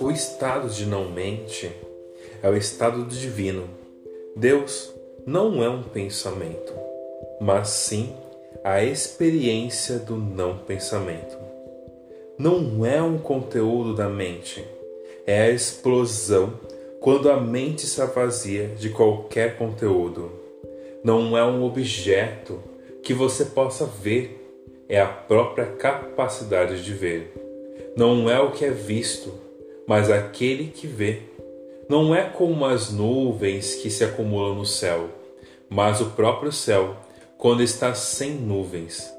O estado de não mente é o estado do divino. Deus não é um pensamento, mas sim a experiência do não pensamento. Não é um conteúdo da mente, é a explosão quando a mente se vazia de qualquer conteúdo. Não é um objeto que você possa ver, é a própria capacidade de ver. Não é o que é visto, mas aquele que vê. Não é como as nuvens que se acumulam no céu, mas o próprio céu, quando está sem nuvens,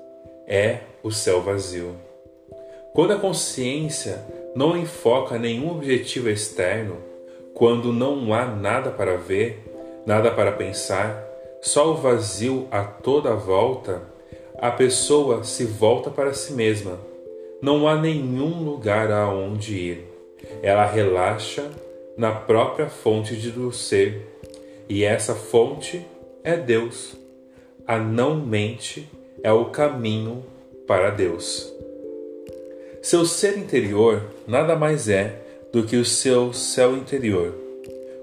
é o céu vazio. Quando a consciência não enfoca nenhum objetivo externo, quando não há nada para ver, nada para pensar, só o vazio a toda volta, a pessoa se volta para si mesma. Não há nenhum lugar aonde ir. Ela relaxa na própria fonte do ser, e essa fonte é Deus. A não mente é o caminho para Deus. Seu ser interior nada mais é do que o seu céu interior.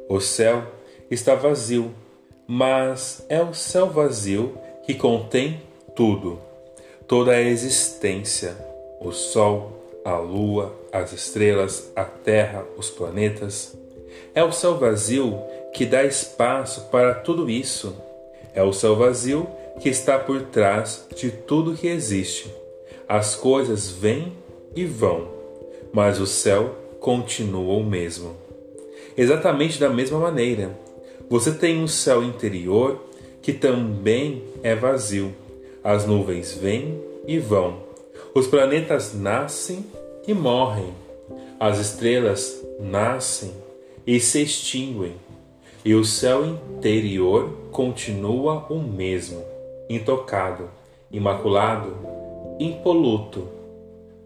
O céu está vazio, mas é o céu vazio que contém tudo, toda a existência, o sol, a lua, as estrelas, a terra, os planetas. É o céu vazio que dá espaço para tudo isso. É o céu vazio que está por trás de tudo que existe. As coisas vêm e vão, mas o céu continua o mesmo. Exatamente da mesma maneira, você tem um céu interior que também é vazio. As nuvens vêm e vão. Os planetas nascem e morrem. As estrelas nascem e se extinguem. E o céu interior continua o mesmo, intocado, imaculado, impoluto.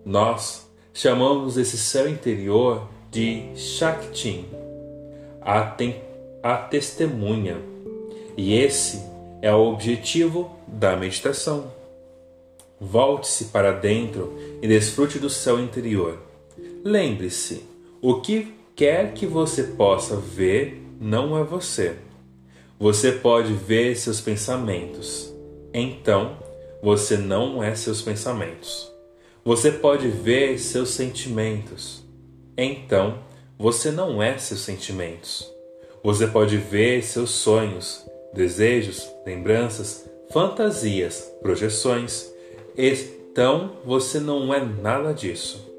Nós chamamos esse céu interior de Shakti, a, a testemunha. E esse é o objetivo da meditação. Volte-se para dentro e desfrute do céu interior. Lembre-se: o que quer que você possa ver não é você. Você pode ver seus pensamentos. Então, você não é seus pensamentos. Você pode ver seus sentimentos. Então, você não é seus sentimentos. Você pode ver seus sonhos, desejos, lembranças, fantasias, projeções então você não é nada disso.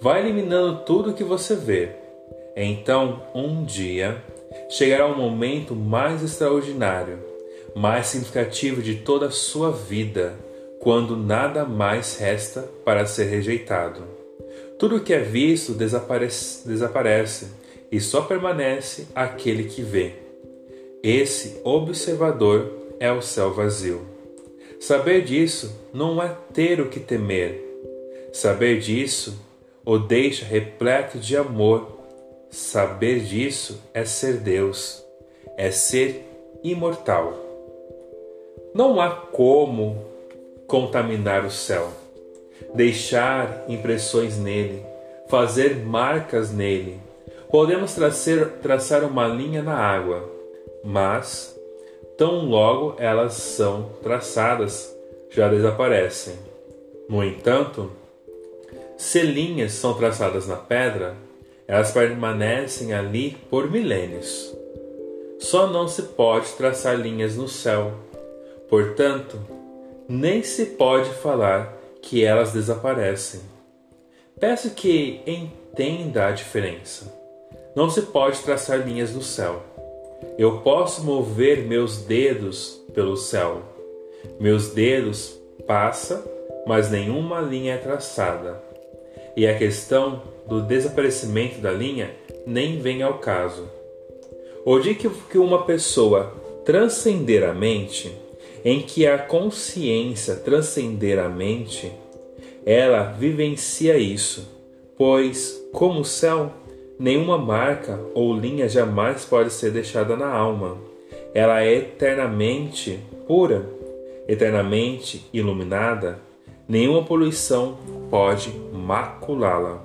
Vai eliminando tudo que você vê. Então, um dia, chegará um momento mais extraordinário, mais significativo de toda a sua vida, quando nada mais resta para ser rejeitado. Tudo que é visto desaparece, desaparece e só permanece aquele que vê. Esse observador é o céu vazio. Saber disso não é ter o que temer. Saber disso o deixa repleto de amor. Saber disso é ser Deus, é ser imortal. Não há como contaminar o céu, deixar impressões nele, fazer marcas nele. Podemos traçar, traçar uma linha na água, mas tão logo elas são traçadas, já desaparecem. No entanto, se linhas são traçadas na pedra, elas permanecem ali por milênios. Só não se pode traçar linhas no céu, portanto, nem se pode falar que elas desaparecem. Peço que entenda a diferença. Não se pode traçar linhas no céu eu posso mover meus dedos pelo céu. Meus dedos passa, mas nenhuma linha é traçada. E a questão do desaparecimento da linha nem vem ao caso. O dia que uma pessoa transcender a mente, em que a consciência transcender a mente, ela vivencia isso, pois, como o céu, Nenhuma marca ou linha jamais pode ser deixada na alma. Ela é eternamente pura, eternamente iluminada. nenhuma poluição pode maculá-la.